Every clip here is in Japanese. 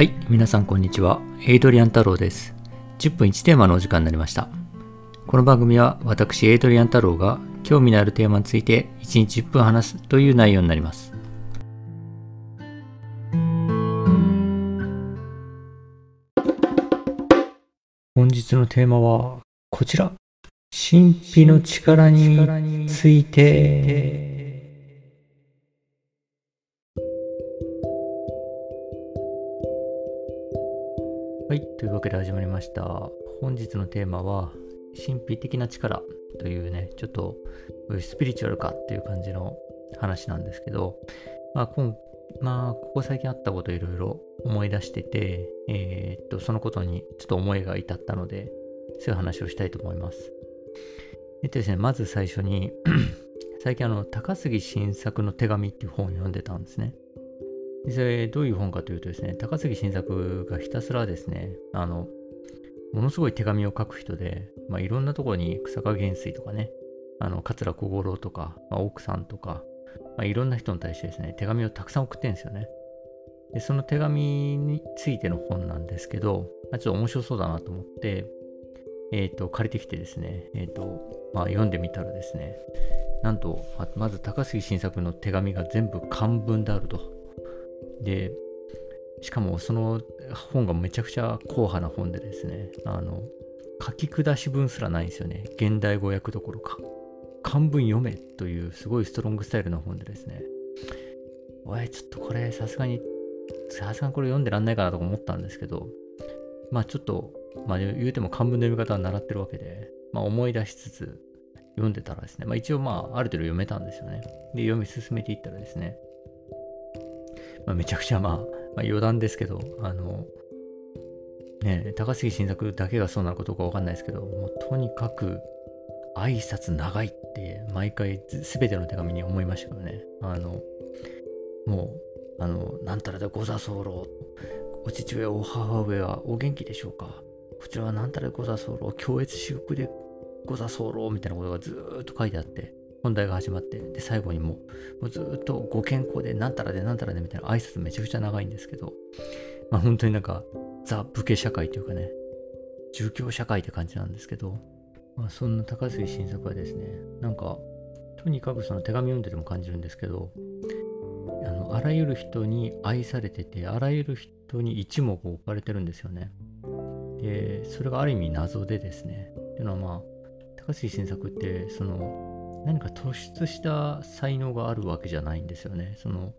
はい、皆さんこんにちは。エイドリアン太郎です。10分1テーマのお時間になりました。この番組は私、エイドリアン太郎が興味のあるテーマについて1日10分話すという内容になります。本日のテーマはこちら。神秘の力について。はい、というわけで始まりました。本日のテーマは、神秘的な力というね、ちょっとスピリチュアルかっていう感じの話なんですけど、まあ、今まあ、ここ最近あったこといろいろ思い出してて、えーっと、そのことにちょっと思いが至ったので、そういう話をしたいと思います。えっとですね、まず最初に、最近あの、高杉晋作の手紙っていう本を読んでたんですね。それどういう本かというとですね、高杉晋作がひたすらですね、あの、ものすごい手紙を書く人で、まあ、いろんなところに草加元帥とかね、あの、桂小五郎とか、まあ、奥さんとか、まあ、いろんな人に対してですね、手紙をたくさん送ってるんですよね。で、その手紙についての本なんですけど、まあ、ちょっと面白そうだなと思って、えっ、と、借りてきてですね、えっ、と、まあ、読んでみたらですね、なんと、まず高杉晋作の手紙が全部漢文であると。で、しかもその本がめちゃくちゃ硬派な本でですね、あの、書き下し文すらないんですよね。現代語訳どころか。漢文読めというすごいストロングスタイルの本でですね、おい、ちょっとこれさすがに、さすがにこれ読んでらんないかなとか思ったんですけど、まあちょっと、まあ言うても漢文の読み方は習ってるわけで、まあ思い出しつつ読んでたらですね、まあ一応まあある程度読めたんですよね。で、読み進めていったらですね、まあ、めちゃくちゃまあ、まあ、余談ですけど、あの、ね、高杉晋作だけがそうなのかどうかわかんないですけど、もうとにかく挨拶長いって毎回すべての手紙に思いましたけどね。あの、もう、あの、なんたらでござ候。お父上、お母上はお元気でしょうかこちらはなんたらでござ候。強越至極でござ候。みたいなことがずっと書いてあって、本題が始まって、で、最後にもう、もうずっとご健康で、なんたらでなんたらでみたいな挨拶めちゃくちゃ長いんですけど、まあ本当になんか、ザ・武家社会というかね、儒教社会って感じなんですけど、まあそんな高杉晋作はですね、なんか、とにかくその手紙読んでても感じるんですけど、あの、あらゆる人に愛されてて、あらゆる人に一目置かれてるんですよね。で、それがある意味謎でですね、っていうのはまあ、高杉晋作って、その、何か突出した才能があるわけじゃないんですよね。その、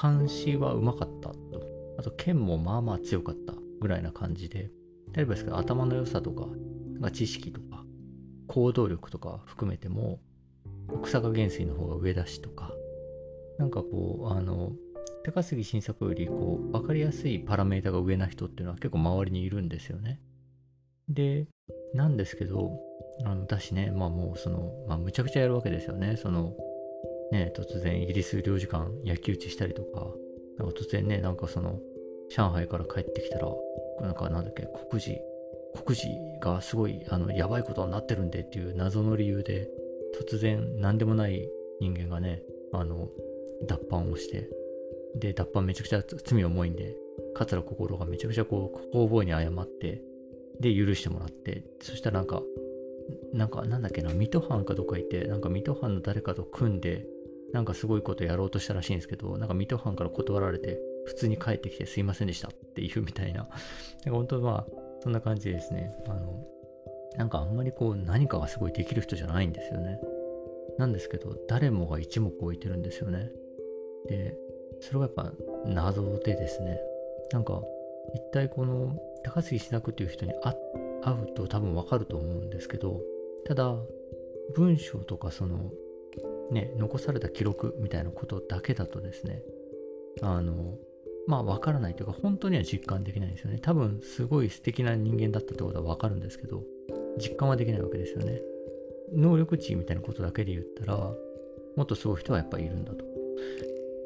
監視はうまかったと。あと、剣もまあまあ強かったぐらいな感じで、例えばですけど、頭の良さとか、なん知識とか、行動力とか含めても、草加元帥の方が上だしとか、なんかこう、あの、高杉晋作よりこう分かりやすいパラメータが上な人っていうのは結構周りにいるんですよね。で、なんですけど、あのだしね、まあもうその、まあむちゃくちゃやるわけですよね。その、ね、突然イギリス領事館焼き討ちしたりとか、なんか突然ね、なんかその、上海から帰ってきたら、なんかなんだっけ、国事、国事がすごい、あの、やばいことになってるんでっていう謎の理由で、突然何でもない人間がね、あの、脱藩をして、で、脱藩めちゃくちゃ罪重いんで、桂心がめちゃくちゃこう、方々に謝って、で、許してもらって、そしたらなんか、なんか、なんだっけな、水戸藩かどっか行って、なんか水戸藩の誰かと組んで、なんかすごいことやろうとしたらしいんですけど、なんか水戸藩から断られて、普通に帰ってきてすいませんでしたっていうみたいな。なんか本当まあ、そんな感じですね、あの、なんかあんまりこう何かがすごいできる人じゃないんですよね。なんですけど、誰もが一目置いてるんですよね。で、それがやっぱ謎でですね、なんか一体この高杉晋作っていう人に会うと多分わかると思うんですけど、ただ文章とかそのね、残された記録みたいなことだけだとですね、あの、まあわからないというか本当には実感できないんですよね。多分すごい素敵な人間だったってことはわかるんですけど、実感はできないわけですよね。能力値みたいなことだけで言ったら、もっとすごい人はやっぱりいるんだと。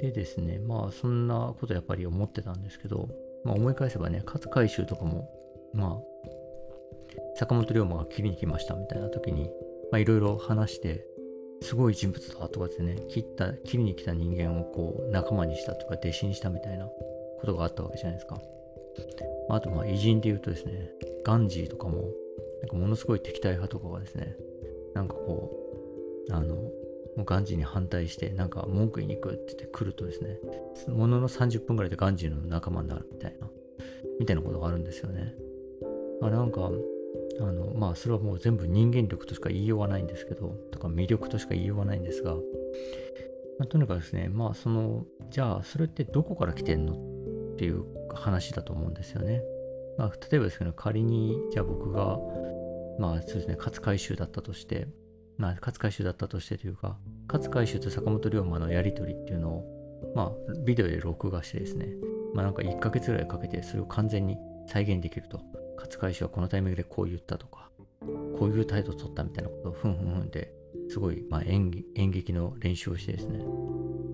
でですね、まあそんなことやっぱり思ってたんですけど、まあ思い返せばね、勝海舟とかも、まあ、坂本龍馬が切りに来ましたみたいな時に、いろいろ話して、すごい人物だとかってね、切った、切りに来た人間をこう仲間にしたとか弟子にしたみたいなことがあったわけじゃないですか。あと、まあ、偉人で言うとですね、ガンジーとかも、なんかものすごい敵対派とかがですね、なんかこう、あの、もうガンジーに反対して、なんか文句言いに行くって言って来るとですね、ものの30分ぐらいでガンジーの仲間になるみたいな、みたいなことがあるんですよね。あなんか、あの、まあ、それはもう全部人間力としか言いようがないんですけど、とか魅力としか言いようがないんですが、まあ、とにかくですね、まあ、その、じゃあ、それってどこから来てんのっていう話だと思うんですよね。まあ、例えばですけど、仮に、じゃあ僕が、まあ、そうですね、勝海舟だったとして、まあ、勝海舟だったとしてというか、勝海舟と坂本龍馬のやりとりっていうのを、まあ、ビデオで録画してですね、まあ、なんか1ヶ月ぐらいかけて、それを完全に再現できると。勝海舟はこのタイミングでこう言ったとか、こういう態度を取ったみたいなことをふんふんふんですごい、まあ、演劇の練習をしてですね、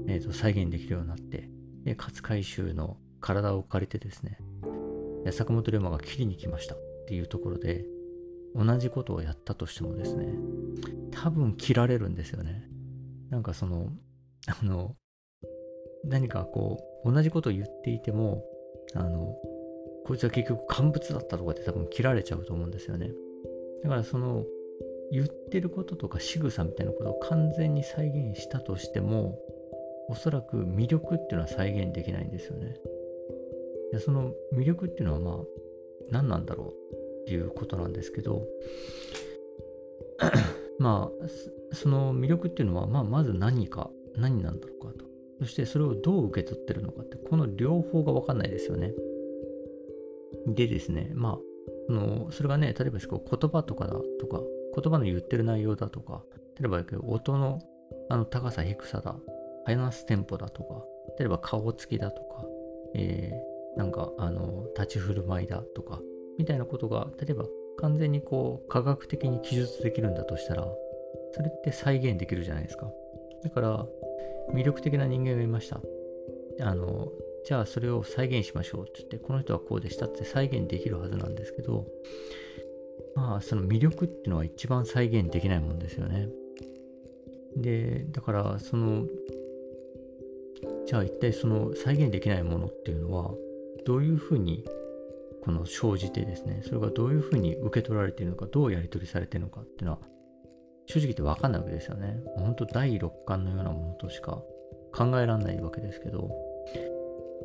えー、と再現できるようになって、で勝海舟の体を借りてですね、坂本龍馬が切りに来ましたっていうところで、同じことをやったとしてもですね、多分切られるんですよね。なんかその、あの、何かこう、同じことを言っていても、あの、こいつは結局乾物だったとかって多分切られちゃうと思うんですよね。だからその、言ってることとか仕草みたいなことを完全に再現したとしても、おそらく魅力っていうのは再現できないんですよね。でその魅力っていうのはまあ何なんだろうっていうことなんですけど まあその魅力っていうのはまあまず何か何なんだろうかとそしてそれをどう受け取ってるのかってこの両方が分かんないですよねでですねまあそのそれがね例えば言葉とかだとか言葉の言ってる内容だとか例えば音のあの高さ低さだ話すテンポだとか例えば顔つきだとか、えー、なんかあの立ち振る舞いだとかみたいなことが例えば完全にこう科学的に記述できるんだとしたらそれって再現できるじゃないですか。だから魅力的な人間がいました。あのじゃあそれを再現しましょうって言ってこの人はこうでしたって再現できるはずなんですけどまあその魅力っていうのは一番再現できないもんですよねでだからそのじゃあ一体その再現できないものっていうのはどういうふうにこの生じてですね、それがどういうふうに受け取られているのか、どうやり取りされているのかっていうのは、正直言って分かんないわけですよね。本当第六感のようなものとしか考えられないわけですけど、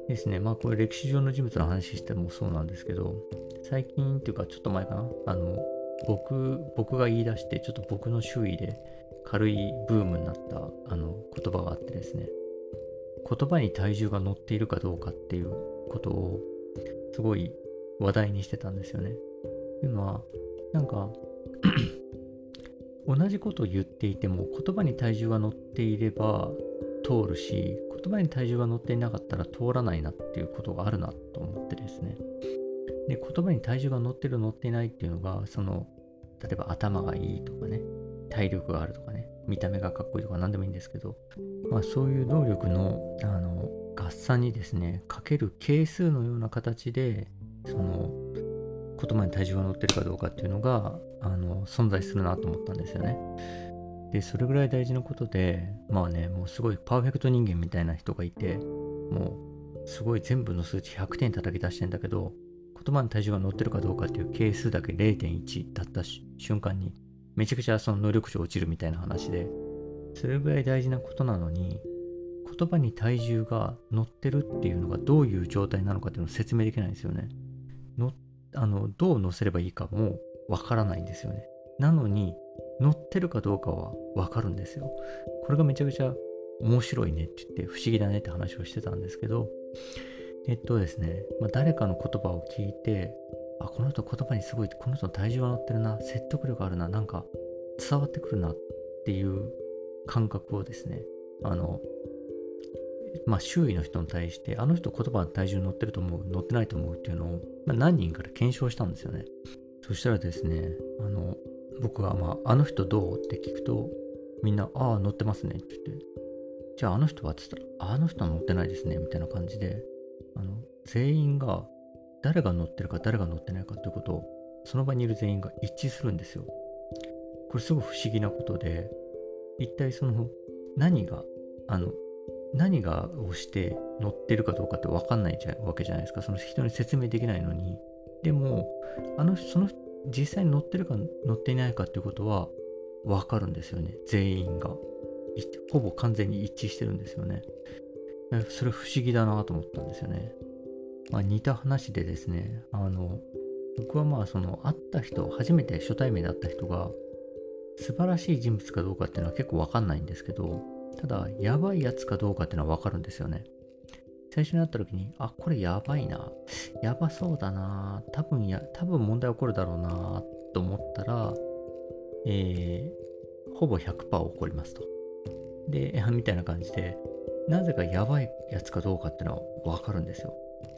ですね、まあこれ歴史上の人物の話してもそうなんですけど、最近っていうかちょっと前かな、あの、僕、僕が言い出して、ちょっと僕の周囲で軽いブームになったあの言葉があってですね、言葉に体重が乗っているかどうかっていうことをすごい話題にしてたんですよね。というのは、なんか 同じことを言っていても言葉に体重が乗っていれば通るし、言葉に体重が乗っていなかったら通らないなっていうことがあるなと思ってですね。で、言葉に体重が乗ってる乗っていないっていうのが、その、例えば頭がいいとかね、体力があるとかね、見た目がかっこいいとか何でもいいんですけど、まあそういう能力の、あの、合算にですね、かける係数のような形で、その言葉に体重が乗ってるかどうかっていうのがあの存在するなと思ったんですよね。で、それぐらい大事なことで、まあね、もうすごいパーフェクト人間みたいな人がいて、もうすごい全部の数値100点叩き出してんだけど、言葉に体重が乗ってるかどうかっていう係数だけ0.1だった瞬間に、めちゃくちゃその能力値落ちるみたいな話で、それぐらい大事なことなのに、言葉に体重が乗ってるっていうのがどういう状態なのかっていうのを説明できないんですよね。のあのどう載せればいいかもわからないんですよね。なのに載ってるかどうかはわかるんですよ。これがめちゃくちゃ面白いねって言って不思議だねって話をしてたんですけど、えっとですね、まあ、誰かの言葉を聞いて、あ、この人言葉にすごい、この人の体重が乗ってるな、説得力あるな、なんか伝わってくるなっていう感覚をですね、あの、まあ、周囲の人に対して、あの人言葉の体重乗ってると思う、乗ってないと思うっていうのを、まあ、何人から検証したんですよね。そしたらですね、あの、僕が、まあ、あの人どう？って聞くと、みんな、ああ、乗ってますねって言って、じゃああの人は？って言ったら、あの人は乗ってないですね、みたいな感じで、あの、全員が誰が乗ってるか誰が乗ってないかっていうことを、その場にいる全員が一致するんですよ。これすごい不思議なことで、一体その何が、あの、何がをして乗ってるかどうかって分かんないわけじゃないですか。その人に説明できないのに。でも、あのその実際に乗ってるか乗っていないかっていうことは分かるんですよね。全員が。ほぼ完全に一致してるんですよね。それ不思議だなと思ったんですよね。まあ、似た話でですね、あの、僕はまあその会った人、初めて初対面で会った人が素晴らしい人物かどうかっていうのは結構わかんないんですけど、ただ、やばいやつかどうかっていうのはわかるんですよね。最初に会った時に、あ、これやばいな。やばそうだな。多分や、多分問題起こるだろうな、と思ったら、えー、ほぼ100%起こりますと。で、みたいな感じで、なぜかやばいやつかどうかっていうのはわかるんですよ。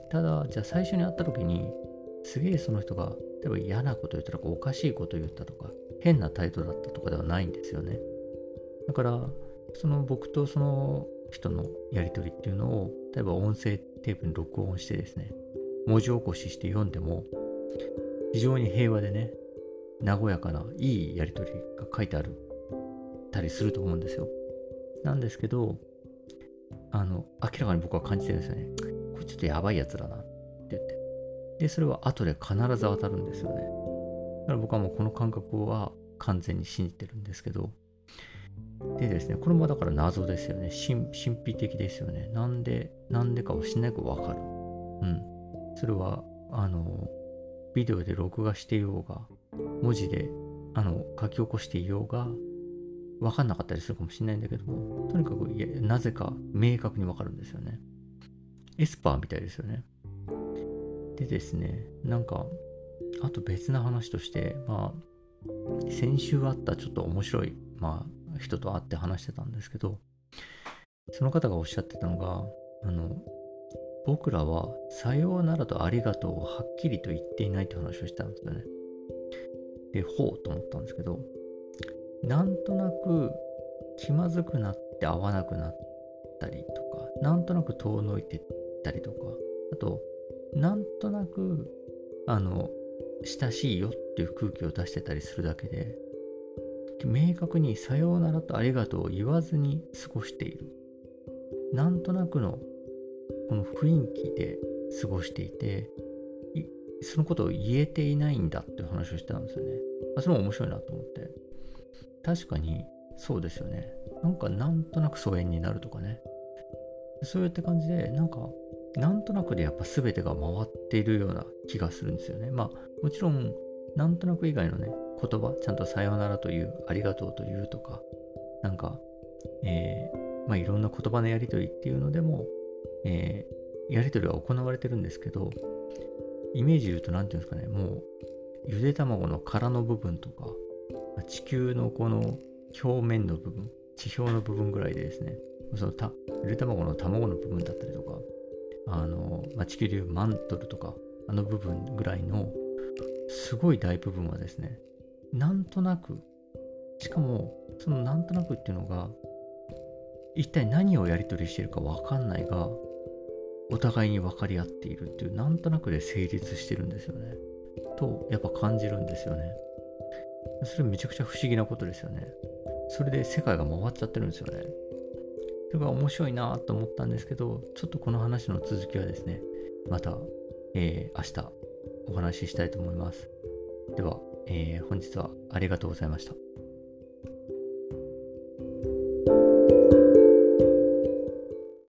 ただ、じゃあ最初に会った時に、すげえその人が、例えば嫌なこと言ったとか、おかしいこと言ったとか、変な態度だったとかではないんですよね。だから、その僕とその人のやり取りっていうのを、例えば音声テープに録音してですね、文字起こしして読んでも、非常に平和でね、和やかないいやり取りが書いてあるたりすると思うんですよ。なんですけど、あの、明らかに僕は感じてるんですよね。これちょっとやばいやつだなって言って。で、それは後で必ず当たるんですよね。だから僕はもうこの感覚は完全に信じてるんですけど、でですね、これもだから謎ですよね。神秘的ですよね。なんで、なんでかをしなくわかる。うん。それは、あの、ビデオで録画していようが、文字で、あの、書き起こしていようが、わかんなかったりするかもしれないんだけども、とにかくいやなぜか明確にわかるんですよね。エスパーみたいですよね。でですね、なんか、あと別な話として、まあ、先週あったちょっと面白い、まあ、人と会って話してたんですけど、その方がおっしゃってたのが、あの、僕らはさようならとありがとうをはっきりと言っていないって話をしたんですよね。で、ほうと思ったんですけど、なんとなく気まずくなって会わなくなったりとか、なんとなく遠のいてったりとか、あと、なんとなく、あの、親しいよっていう空気を出してたりするだけで、明確にさようならとありがとうを言わずに過ごしている。なんとなくのこの雰囲気で過ごしていて、そのことを言えていないんだっていう話をしてたんですよね。それも面白いなと思って。確かにそうですよね。なんかなんとなく疎遠になるとかね。そういった感じで、なんかなんとなくでやっぱ全てが回っているような気がするんですよね。まあもちろんなんとなく以外のね言葉ちゃんとさようならというありがとうというとかなんか、えー、まあいろんな言葉のやり取りっていうのでも、えー、やり取りは行われてるんですけどイメージ言うと何て言うんですかねもうゆで卵の殻の部分とか地球のこの表面の部分地表の部分ぐらいでですねそのたゆで卵の卵の部分だったりとかあの、まあ、地球でいうマントルとかあの部分ぐらいのすごい大部分はですねなんとなく。しかもそのなんとなくっていうのが一体何をやり取りしてるか分かんないがお互いに分かり合っているっていうなんとなくで成立してるんですよね。とやっぱ感じるんですよね。それめちゃくちゃ不思議なことですよね。それで世界が回っちゃってるんですよね。それが面白いなと思ったんですけどちょっとこの話の続きはですねまた、えー、明日お話ししたいと思います。では、えー、本日はありがとうございました。